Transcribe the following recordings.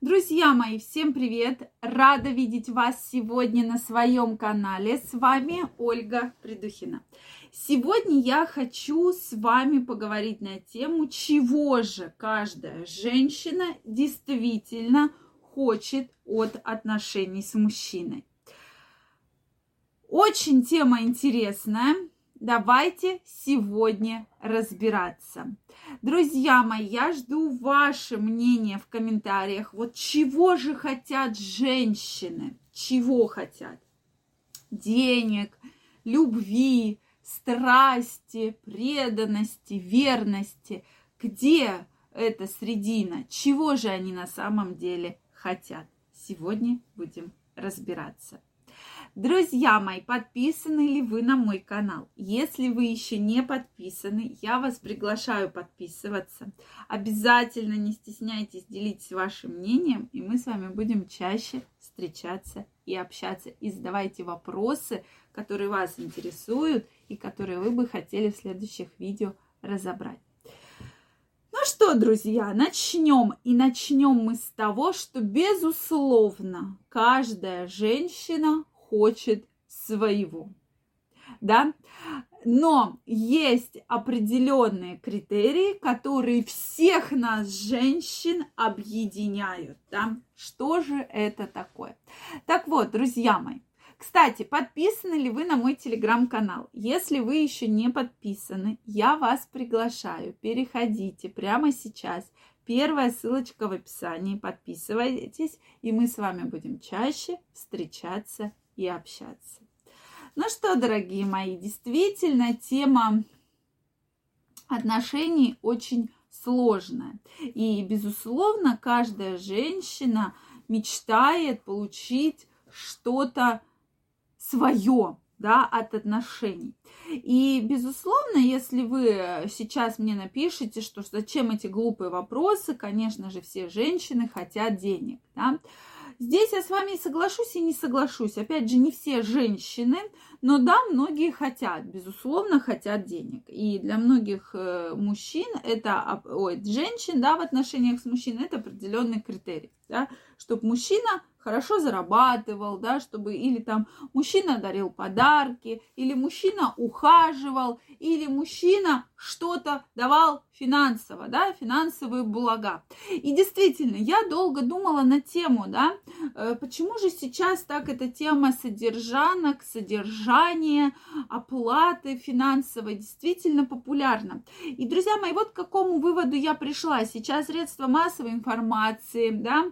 Друзья мои, всем привет! Рада видеть вас сегодня на своем канале. С вами Ольга Придухина. Сегодня я хочу с вами поговорить на тему, чего же каждая женщина действительно хочет от отношений с мужчиной. Очень тема интересная. Давайте сегодня разбираться. Друзья мои, я жду ваше мнение в комментариях. Вот чего же хотят женщины? Чего хотят? Денег, любви, страсти, преданности, верности. Где эта средина? Чего же они на самом деле хотят? Сегодня будем разбираться. Друзья мои, подписаны ли вы на мой канал? Если вы еще не подписаны, я вас приглашаю подписываться. Обязательно не стесняйтесь, делитесь вашим мнением, и мы с вами будем чаще встречаться и общаться. И задавайте вопросы, которые вас интересуют и которые вы бы хотели в следующих видео разобрать. Ну что, друзья, начнем. И начнем мы с того, что, безусловно, каждая женщина хочет своего. Да? Но есть определенные критерии, которые всех нас, женщин, объединяют. Да? Что же это такое? Так вот, друзья мои, кстати, подписаны ли вы на мой телеграм-канал? Если вы еще не подписаны, я вас приглашаю. Переходите прямо сейчас. Первая ссылочка в описании. Подписывайтесь, и мы с вами будем чаще встречаться и общаться. Ну что, дорогие мои, действительно тема отношений очень сложная. И, безусловно, каждая женщина мечтает получить что-то свое, да, от отношений. И, безусловно, если вы сейчас мне напишите, что зачем эти глупые вопросы, конечно же, все женщины хотят денег, да, Здесь я с вами соглашусь и не соглашусь. Опять же, не все женщины, но да, многие хотят, безусловно, хотят денег. И для многих э, мужчин это, ой, женщин, да, в отношениях с мужчиной это определенный критерий, да, чтобы мужчина хорошо зарабатывал, да, чтобы или там мужчина дарил подарки, или мужчина ухаживал, или мужчина что-то давал финансово, да, финансовые блага. И действительно, я долго думала на тему, да, э, почему же сейчас так эта тема содержанок, содержания, оплаты финансовой действительно популярна. И, друзья мои, вот к какому выводу я пришла. Сейчас средства массовой информации, да,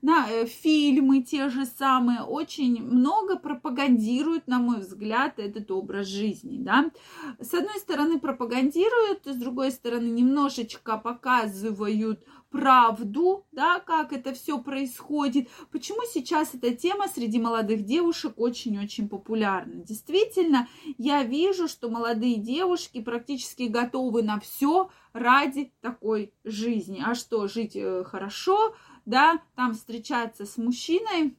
на э, фильмы те же самые, очень много пропагандируют, на мой взгляд, этот образ жизни, да. С одной стороны пропагандируют, с другой стороны немножечко показывают правду, да, как это все происходит. Почему сейчас эта тема среди молодых девушек очень-очень популярна? Действительно, я вижу, что молодые девушки практически готовы на все ради такой жизни. А что, жить э, хорошо, да, там встречаться с мужчиной,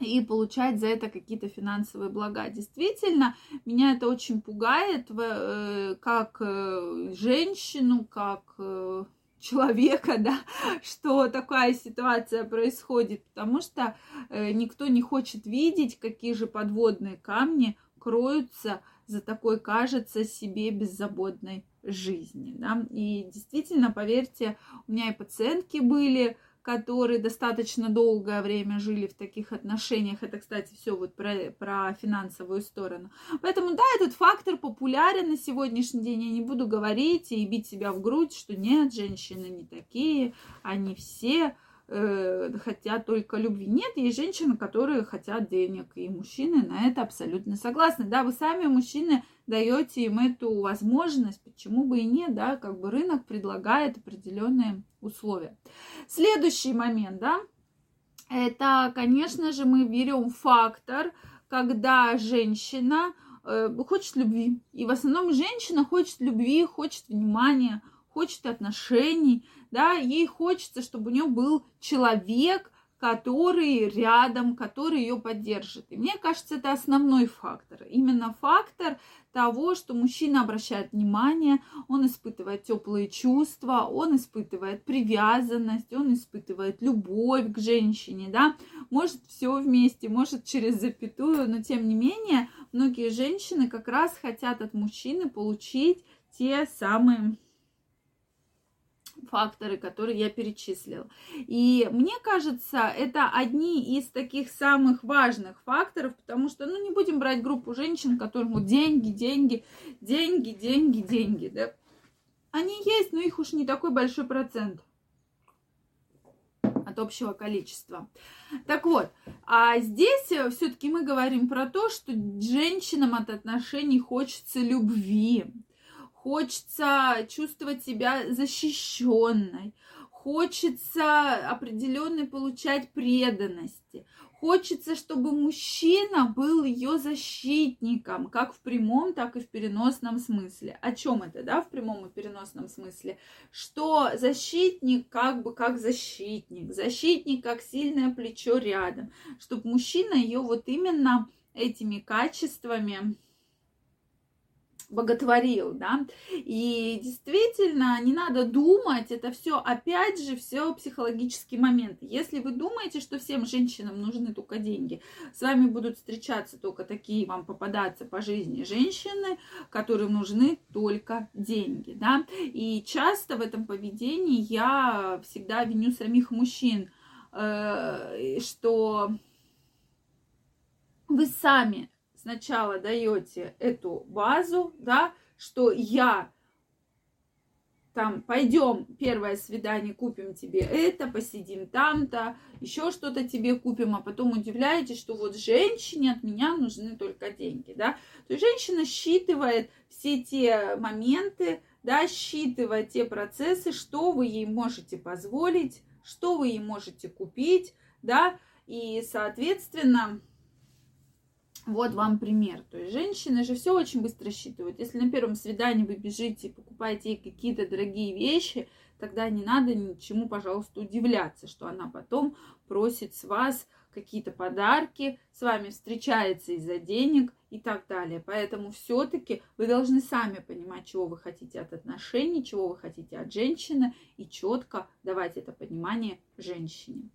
и получать за это какие-то финансовые блага. Действительно, меня это очень пугает, э, как э, женщину, как э, человека, да, что такая ситуация происходит, потому что никто не хочет видеть, какие же подводные камни кроются за такой, кажется, себе беззаботной жизни, да, и действительно, поверьте, у меня и пациентки были, которые достаточно долгое время жили в таких отношениях. Это, кстати, все вот про, про финансовую сторону. Поэтому, да, этот фактор популярен на сегодняшний день. Я не буду говорить и бить себя в грудь, что нет, женщины не такие, они все э, хотят только любви. Нет, есть женщины, которые хотят денег, и мужчины на это абсолютно согласны. Да, вы сами, мужчины, даете им эту возможность, почему бы и нет, да, как бы рынок предлагает определенные условия. Следующий момент, да, это, конечно же, мы берем фактор, когда женщина э, хочет любви. И в основном женщина хочет любви, хочет внимания, хочет отношений, да, ей хочется, чтобы у нее был человек, который рядом, который ее поддержит. И мне кажется, это основной фактор. Именно фактор того, что мужчина обращает внимание, он испытывает теплые чувства, он испытывает привязанность, он испытывает любовь к женщине, да, может все вместе, может через запятую, но тем не менее многие женщины как раз хотят от мужчины получить те самые факторы, которые я перечислила. И мне кажется, это одни из таких самых важных факторов, потому что, ну, не будем брать группу женщин, которым деньги, деньги, деньги, деньги, деньги, да. Они есть, но их уж не такой большой процент от общего количества. Так вот, а здесь все-таки мы говорим про то, что женщинам от отношений хочется любви, хочется чувствовать себя защищенной, хочется определенной получать преданности, хочется, чтобы мужчина был ее защитником, как в прямом, так и в переносном смысле. О чем это, да, в прямом и переносном смысле? Что защитник как бы как защитник, защитник как сильное плечо рядом, чтобы мужчина ее вот именно этими качествами боготворил, да, и действительно не надо думать, это все, опять же, все психологические моменты. Если вы думаете, что всем женщинам нужны только деньги, с вами будут встречаться только такие, вам попадаться по жизни женщины, которым нужны только деньги, да, и часто в этом поведении я всегда виню самих мужчин, э, что вы сами сначала даете эту базу, да, что я там пойдем первое свидание, купим тебе это, посидим там-то, еще что-то тебе купим, а потом удивляетесь, что вот женщине от меня нужны только деньги, да. То есть женщина считывает все те моменты, да, считывает те процессы, что вы ей можете позволить, что вы ей можете купить, да, и, соответственно, вот вам пример. То есть женщины же все очень быстро считывают. Если на первом свидании вы бежите и покупаете ей какие-то дорогие вещи, тогда не надо ничему, пожалуйста, удивляться, что она потом просит с вас какие-то подарки, с вами встречается из-за денег и так далее. Поэтому все-таки вы должны сами понимать, чего вы хотите от отношений, чего вы хотите от женщины и четко давать это понимание женщине.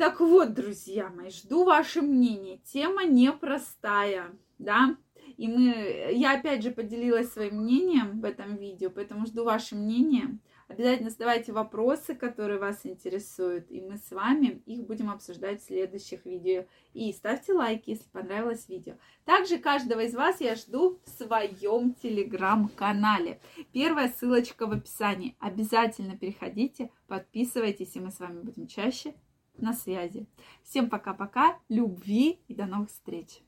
Так вот, друзья мои, жду ваше мнение. Тема непростая, да? И мы, я опять же поделилась своим мнением в этом видео, поэтому жду ваше мнение. Обязательно задавайте вопросы, которые вас интересуют, и мы с вами их будем обсуждать в следующих видео. И ставьте лайки, если понравилось видео. Также каждого из вас я жду в своем телеграм-канале. Первая ссылочка в описании. Обязательно переходите, подписывайтесь, и мы с вами будем чаще на связи. Всем пока-пока, любви и до новых встреч!